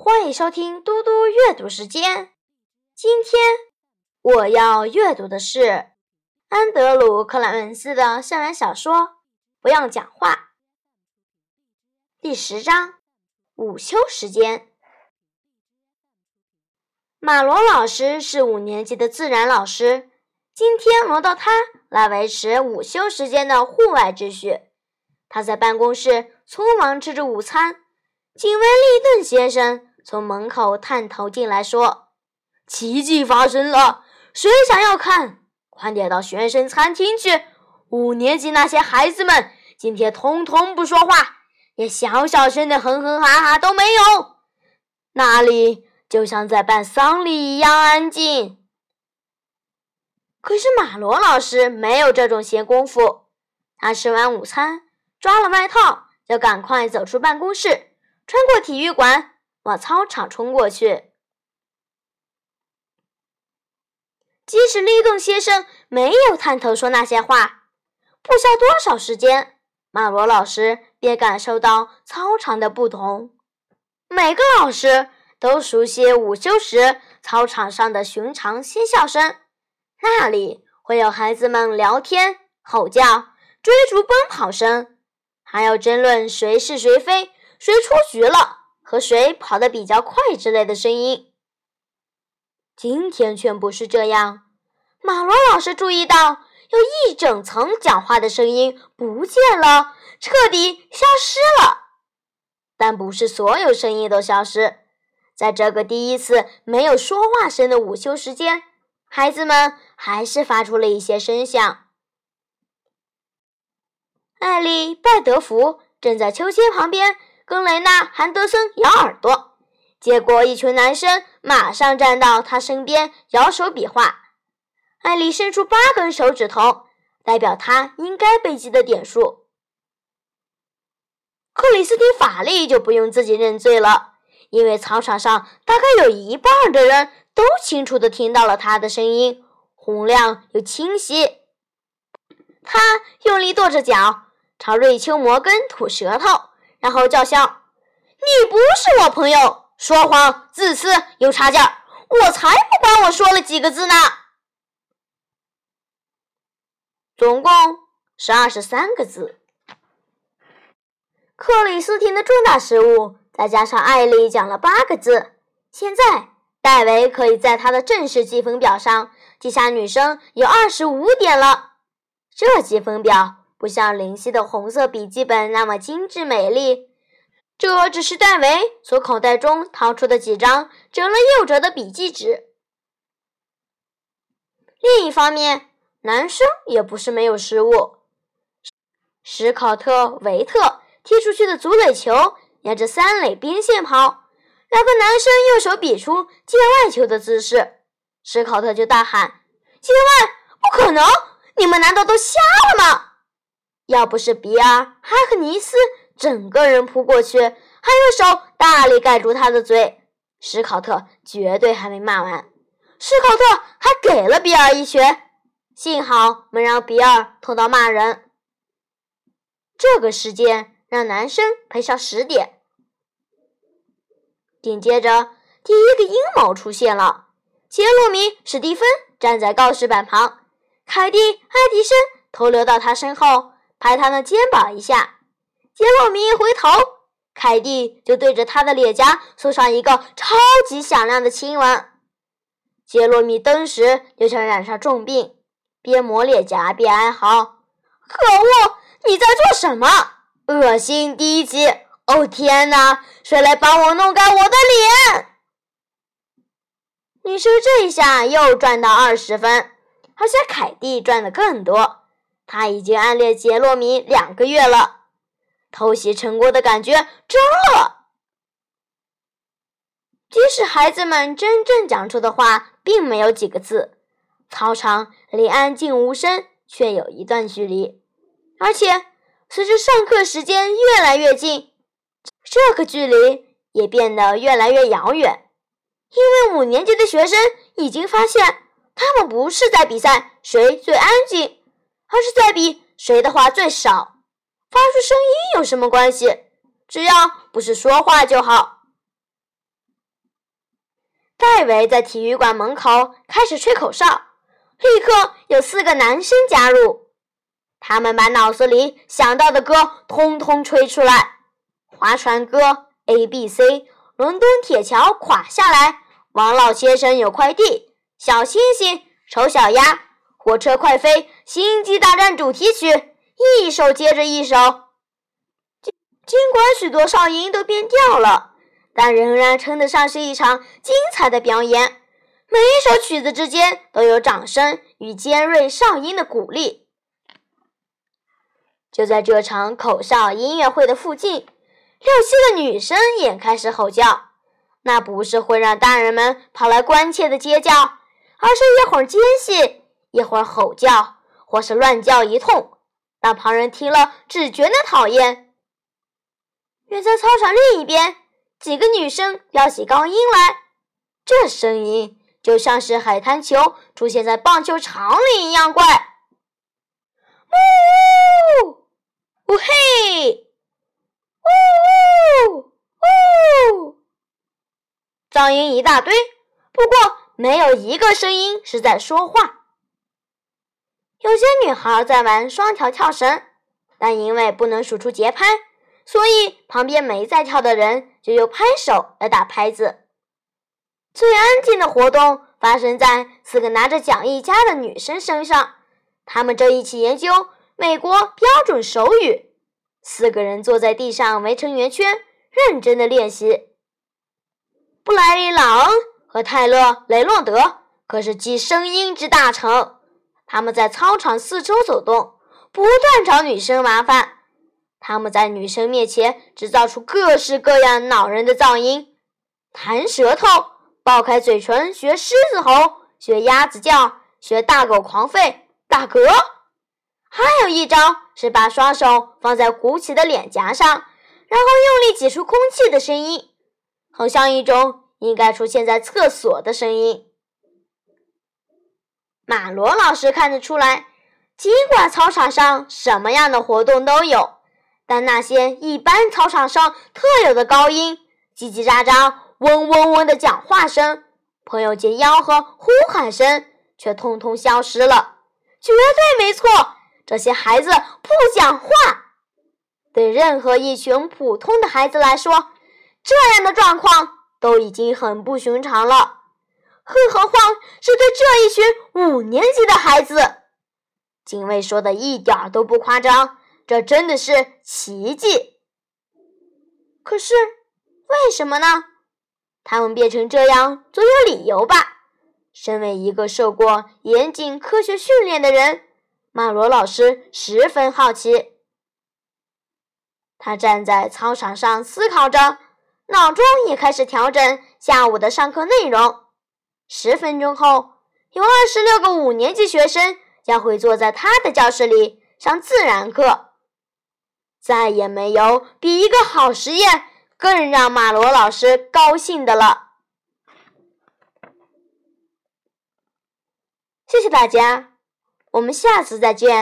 欢迎收听嘟嘟阅读时间。今天我要阅读的是安德鲁·克莱文斯的校园小说《不要讲话》第十章：午休时间。马罗老师是五年级的自然老师，今天轮到他来维持午休时间的户外秩序。他在办公室匆忙吃着午餐，警卫利顿先生。从门口探头进来，说：“奇迹发生了，谁想要看？快点到学生餐厅去。五年级那些孩子们今天通通不说话，连小小声的哼哼哈哈都没有。那里就像在办丧礼一样安静。可是马罗老师没有这种闲工夫，他吃完午餐，抓了外套，就赶快走出办公室，穿过体育馆。”往操场冲过去。即使利顿先生没有探头说那些话，不消多少时间，马罗老师便感受到操场的不同。每个老师都熟悉午休时操场上的寻常嬉笑声，那里会有孩子们聊天、吼叫、追逐奔跑声，还有争论谁是谁非、谁出局了。和谁跑得比较快之类的声音。今天却不是这样。马罗老师注意到，有一整层讲话的声音不见了，彻底消失了。但不是所有声音都消失。在这个第一次没有说话声的午休时间，孩子们还是发出了一些声响。艾丽·拜德福正在秋千旁边。跟雷纳·韩德森咬耳朵，结果一群男生马上站到他身边，摇手比划。艾丽伸出八根手指头，代表他应该被记的点数。克里斯汀·法利就不用自己认罪了，因为操场上大概有一半的人都清楚地听到了他的声音，洪亮又清晰。他用力跺着脚，朝瑞秋·摩根吐舌头。然后叫嚣：“你不是我朋友，说谎、自私、有差劲儿！我才不管我说了几个字呢！”总共是二十三个字。克里斯汀的重大失误，再加上艾丽讲了八个字，现在戴维可以在他的正式积分表上记下女生有二十五点了。这积分表。不像林夕的红色笔记本那么精致美丽，这只是戴维从口袋中掏出的几张折了又折的笔记纸。另一方面，男生也不是没有失误。史考特·维特踢出去的足垒球沿着三垒边线跑，两个男生右手比出界外球的姿势，史考特就大喊：“界外！不可能！你们难道都瞎了吗？”要不是比尔·哈克尼斯整个人扑过去，还用手大力盖住他的嘴，史考特绝对还没骂完。史考特还给了比尔一拳，幸好没让比尔痛到骂人。这个事件让男生赔上十点。紧接着，第一个阴谋出现了：杰洛米·史蒂芬站在告示板旁，凯蒂·爱迪生偷溜到他身后。拍他的肩膀一下，杰洛米一回头，凯蒂就对着他的脸颊送上一个超级响亮的亲吻。杰洛米登时就像染上重病，边抹脸颊边哀嚎：“可恶，你在做什么？恶心低级！哦天哪，谁来帮我弄干我的脸？”女生这一下又赚到二十分，而且凯蒂赚的更多。他已经暗恋杰洛米两个月了，偷袭成功的感觉真了。即使孩子们真正讲出的话并没有几个字，操场离安静无声却有一段距离，而且随着上课时间越来越近，这个距离也变得越来越遥远。因为五年级的学生已经发现，他们不是在比赛谁最安静。而是在比谁的话最少，发出声音有什么关系？只要不是说话就好。戴维在体育馆门口开始吹口哨，立刻有四个男生加入。他们把脑子里想到的歌通通吹出来：划船歌、A B C、伦敦铁桥垮下来、王老先生有块地、小星星、丑小鸭、火车快飞、星际大战主题曲，一首接着一首。尽尽管许多哨音都变调了。但仍然称得上是一场精彩的表演。每一首曲子之间都有掌声与尖锐哨音的鼓励。就在这场口哨音乐会的附近，六七个女生也开始吼叫。那不是会让大人们跑来关切的尖叫，而是一会儿尖细，一会儿吼叫，或是乱叫一通，让旁人听了只觉得讨厌。远在操场另一边。几个女生飙起高音来，这声音就像是海滩球出现在棒球场里一样怪。呜呜嘿，呜呜呜，噪音一大堆，不过没有一个声音是在说话。有些女孩在玩双条跳绳，但因为不能数出节拍。所以，旁边没在跳的人就用拍手来打拍子。最安静的活动发生在四个拿着讲义夹的女生身上，她们正一起研究美国标准手语。四个人坐在地上围成圆圈，认真的练习。布莱利·朗和泰勒·雷诺德可是集声音之大成，他们在操场四周走动，不断找女生麻烦。他们在女生面前制造出各式各样恼人的噪音，弹舌头、爆开嘴唇、学狮子吼、学鸭子叫、学大狗狂吠、打嗝。还有一招是把双手放在鼓起的脸颊上，然后用力挤出空气的声音，好像一种应该出现在厕所的声音。马罗老师看得出来，尽管操场上什么样的活动都有。但那些一般操场上特有的高音、叽叽喳喳、嗡嗡嗡的讲话声、朋友间吆喝、呼喊声，却通通消失了。绝对没错，这些孩子不讲话。对任何一群普通的孩子来说，这样的状况都已经很不寻常了，更何况是对这一群五年级的孩子。警卫说的一点都不夸张。这真的是奇迹。可是，为什么呢？他们变成这样总有理由吧？身为一个受过严谨科学训练的人，马罗老师十分好奇。他站在操场上思考着，脑中也开始调整下午的上课内容。十分钟后，有二十六个五年级学生将会坐在他的教室里上自然课。再也没有比一个好实验更让马罗老师高兴的了。谢谢大家，我们下次再见。